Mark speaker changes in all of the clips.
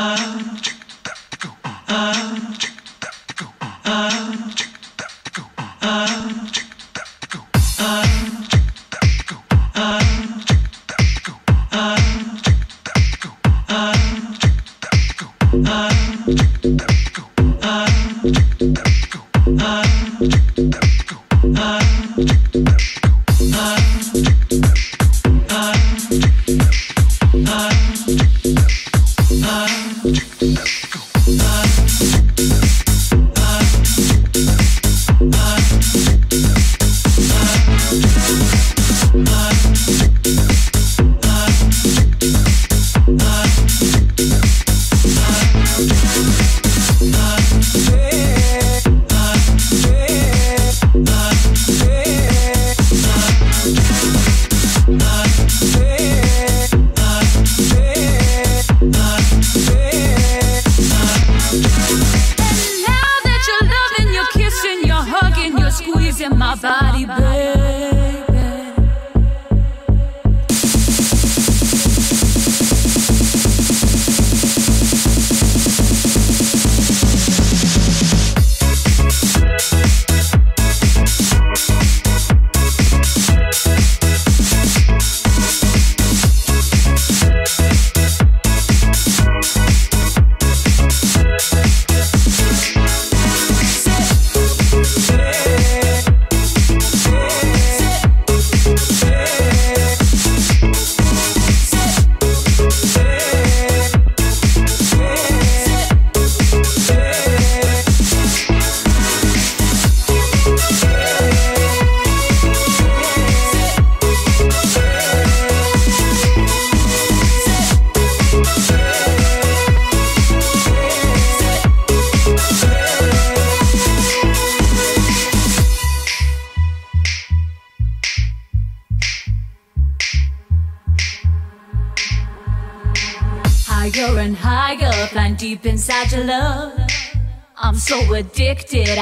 Speaker 1: love.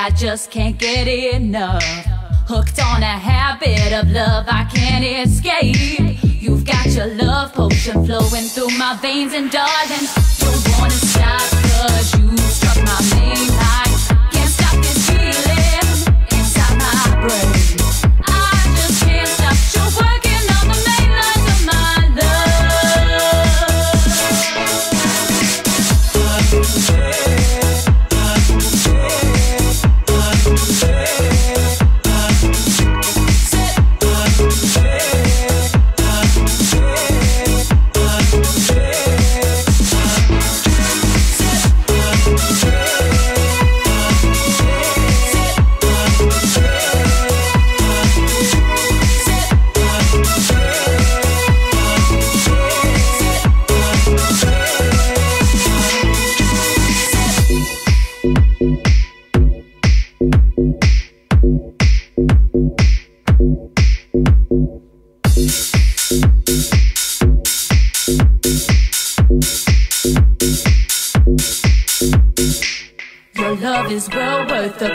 Speaker 1: I just can't get enough. Hooked on a habit of love I can't escape. You've got your love potion flowing through my veins, and darling, don't wanna stop, cause you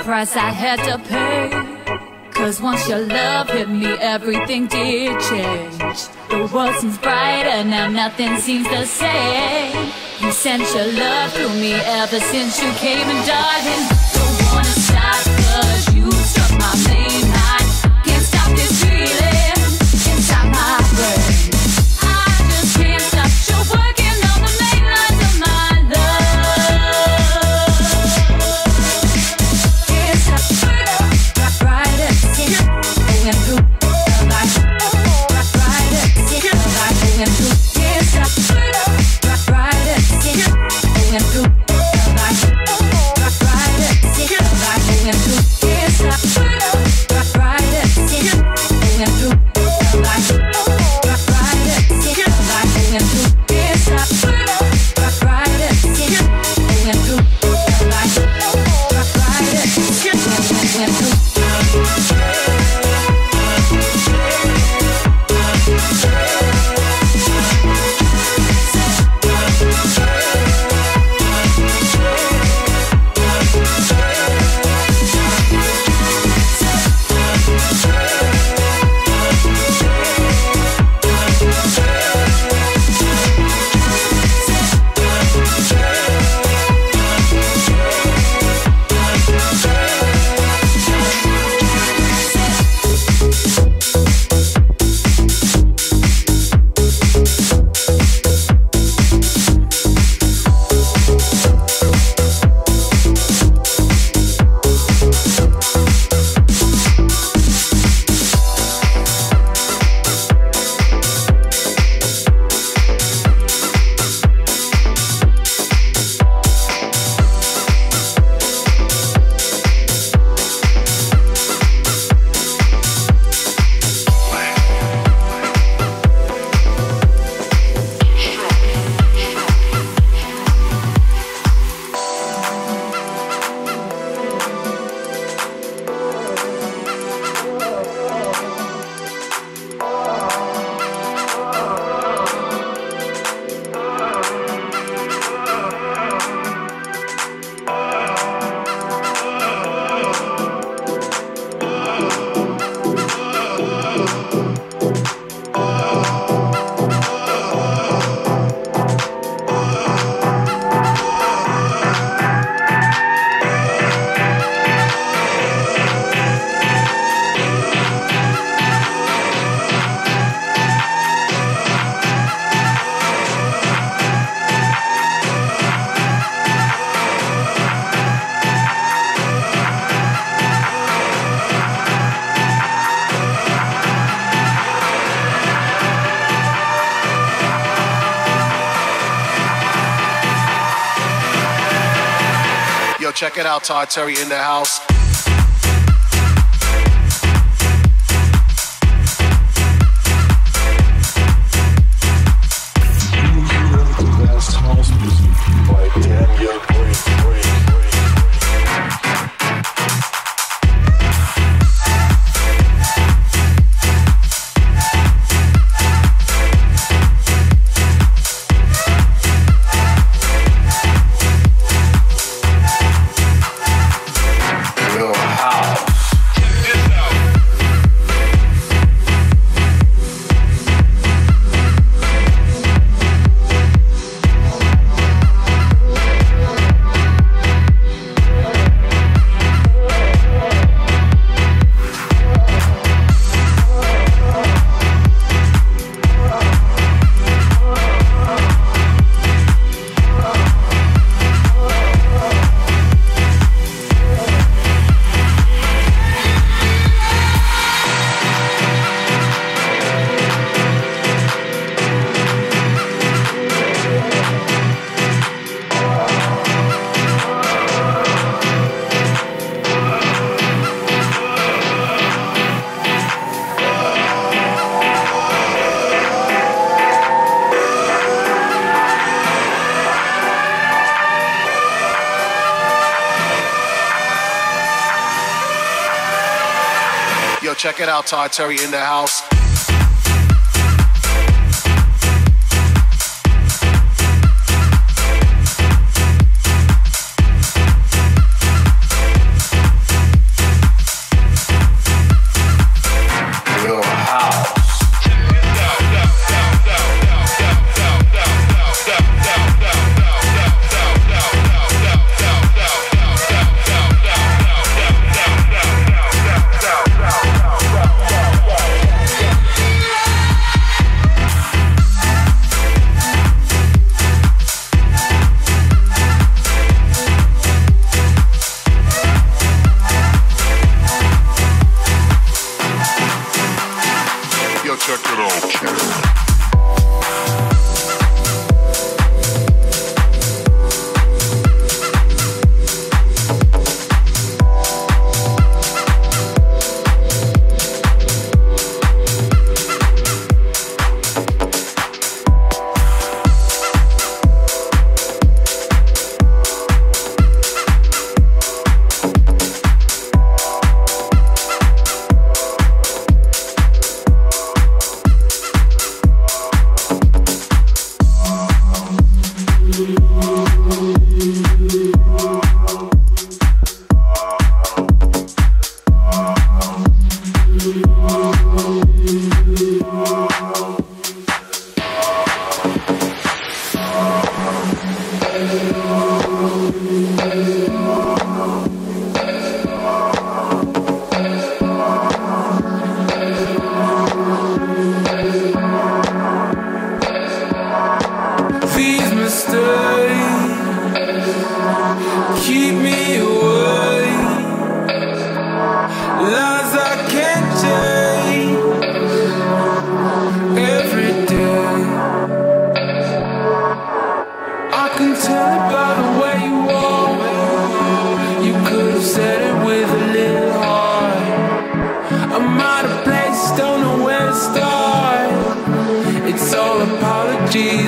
Speaker 1: price I had to pay. Cause once your love hit me, everything did change. The world seems brighter now, nothing seems the same. You sent your love through me ever since you came, and darling,
Speaker 2: check it out, Terry in the house. Check it out, Todd Terry in the house.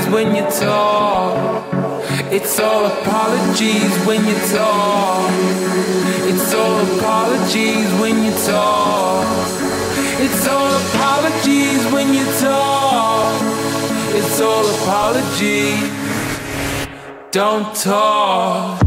Speaker 3: when you talk. It's all apologies when you talk. It's all apologies when you talk. It's all apologies when you talk. It's all apologies. Don't talk.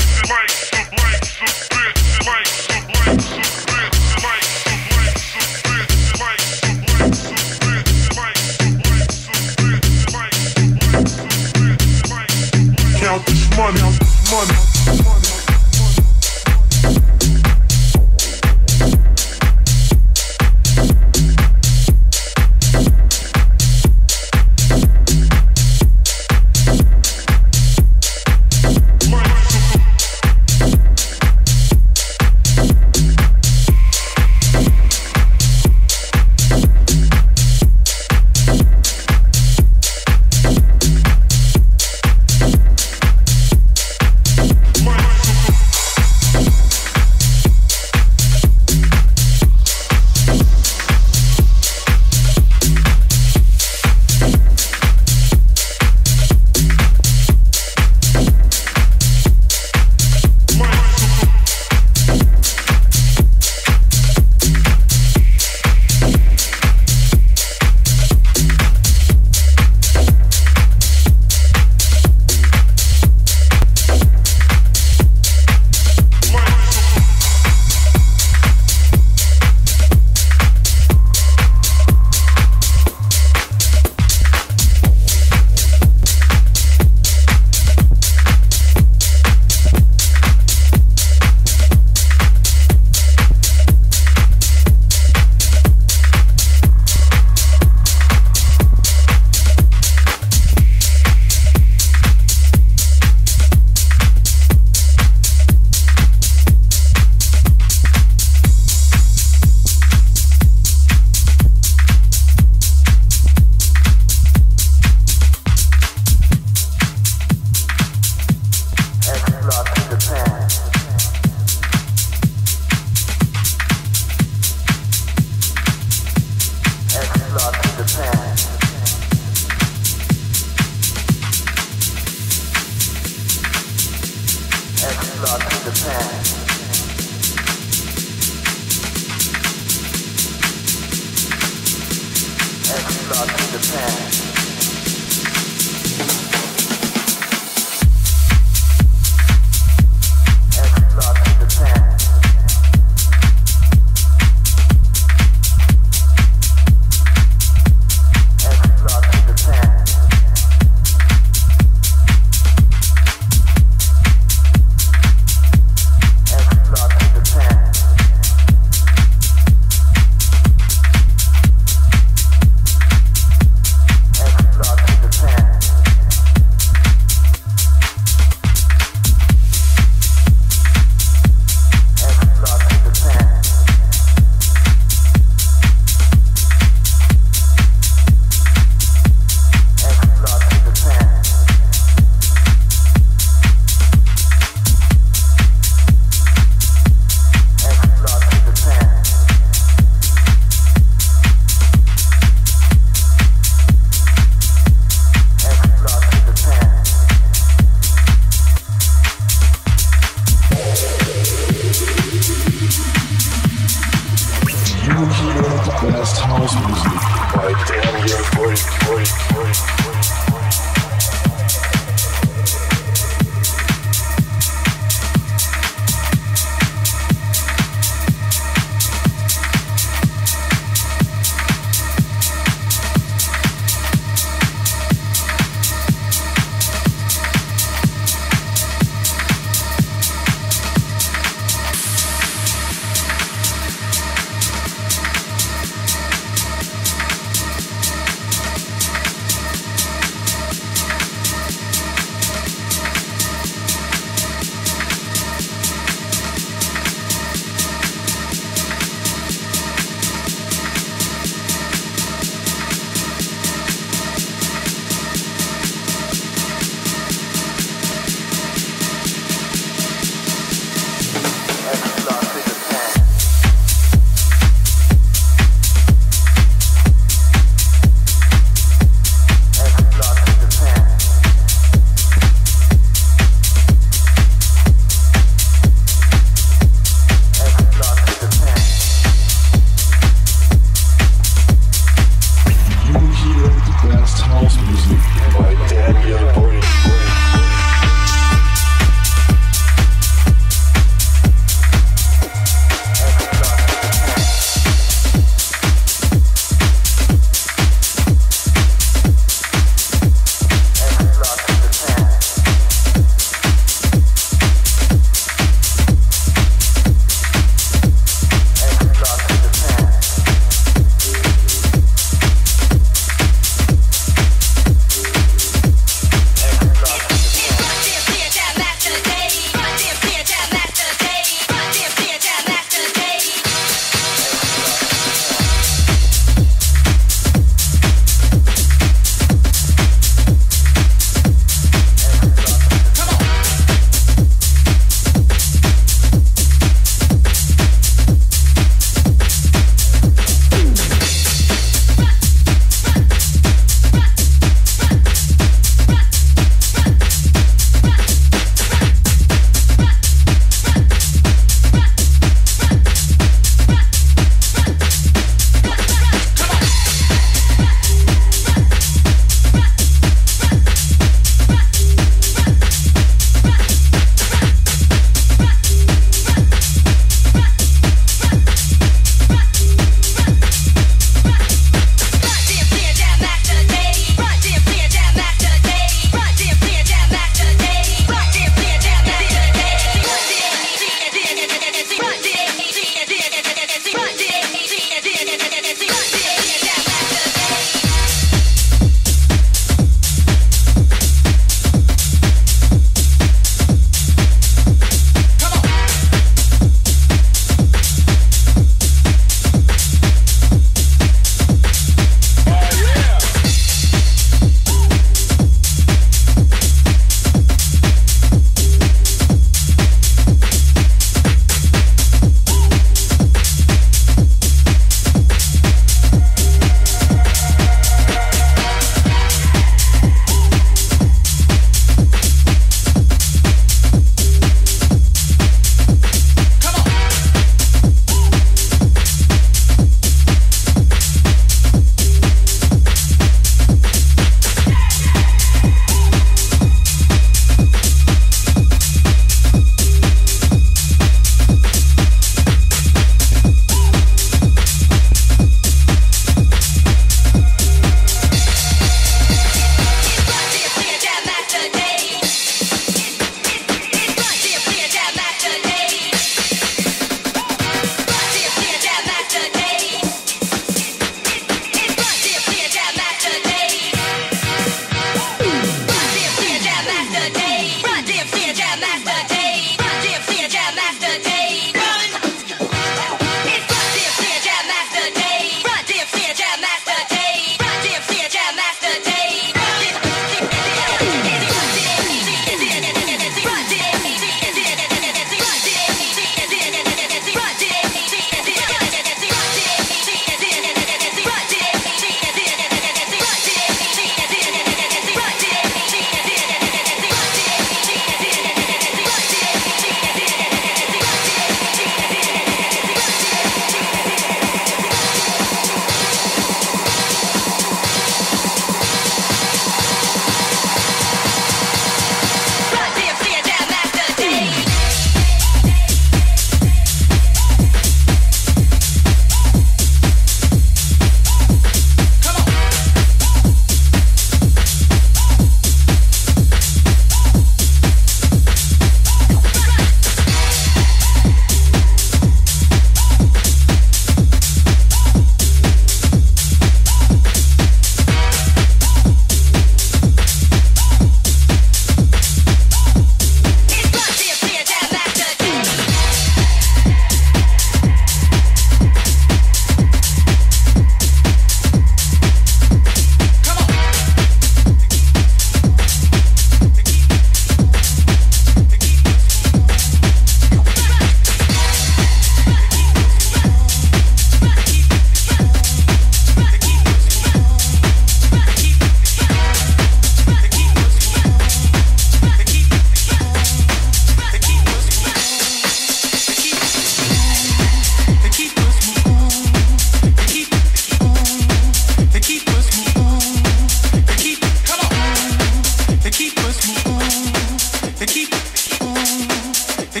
Speaker 4: The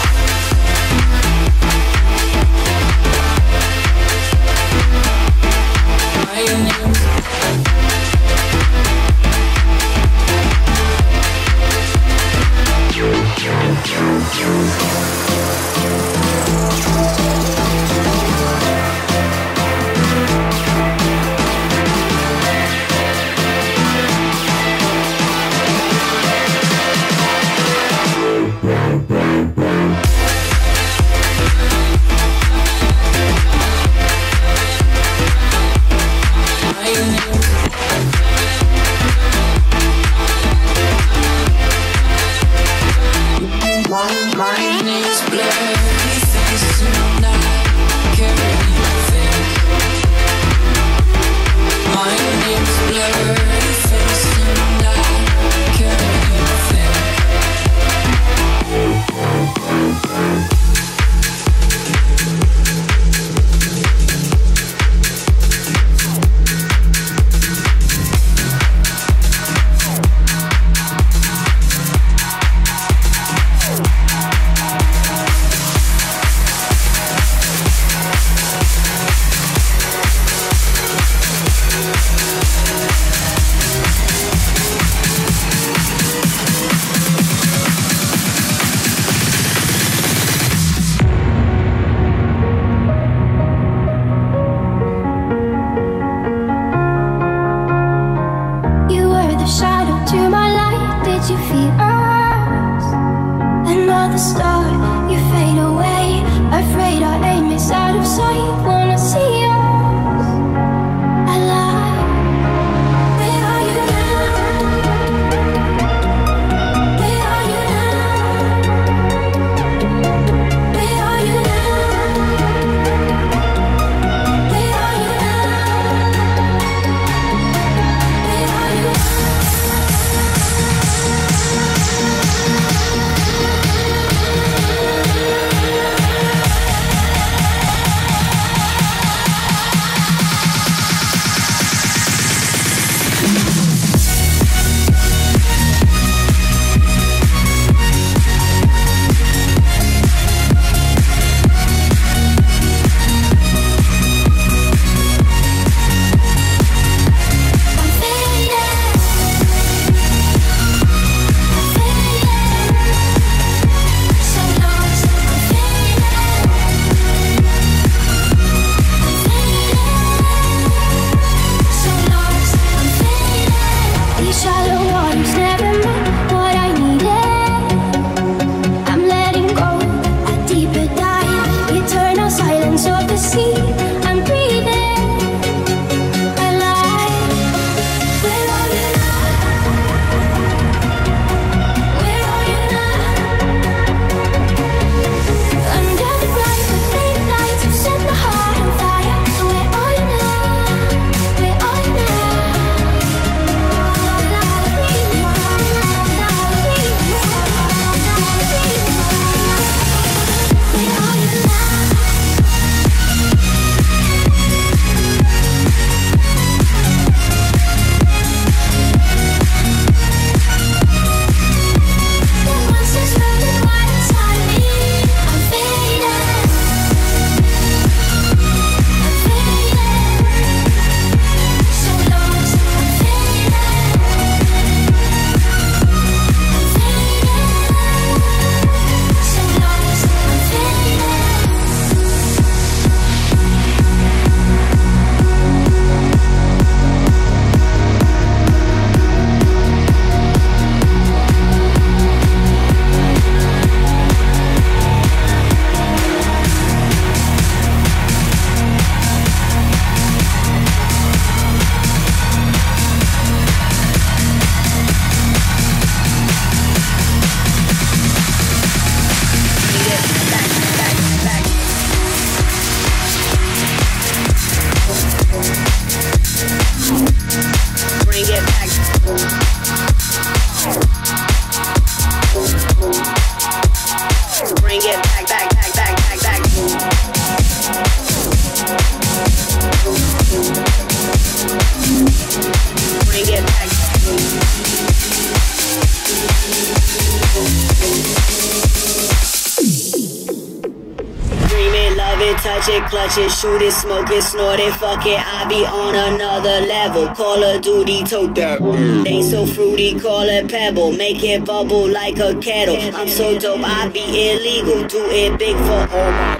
Speaker 5: It,
Speaker 6: snort
Speaker 5: it, fuck it.
Speaker 6: I
Speaker 5: be on
Speaker 6: another
Speaker 5: level. Call of Duty, tote that. Ain't so fruity, call it pebble. Make it bubble like a kettle. I'm so dope, I be illegal. Do it big for all my.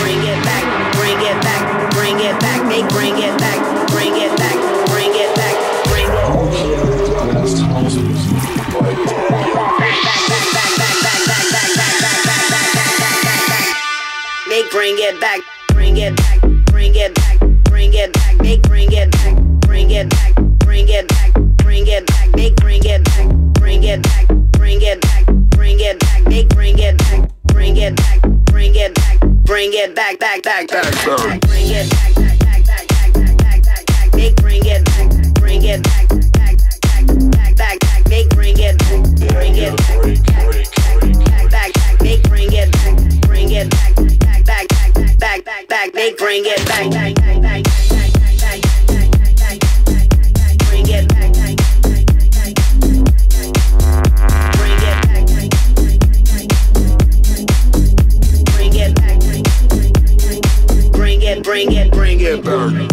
Speaker 5: Bring it back, bring it back, bring it back. They bring it back, bring it back, bring it back, bring
Speaker 4: it back.
Speaker 5: They bring it back, bring it back, bring it back, bring it back, they bring it back, bring it back, bring it back, bring it back, they bring it back, bring it back, bring it back, bring it back, they bring it back, bring it back, bring it back, bring it back, back, back, back, back, bring it back, back, back, back, back, back, back, back, back, they bring it back, bring it back, back, back, back, back, back, they bring it back, bring it. back, back, they bring it back, back, back, back. Bring it, bring it, bring
Speaker 6: it back.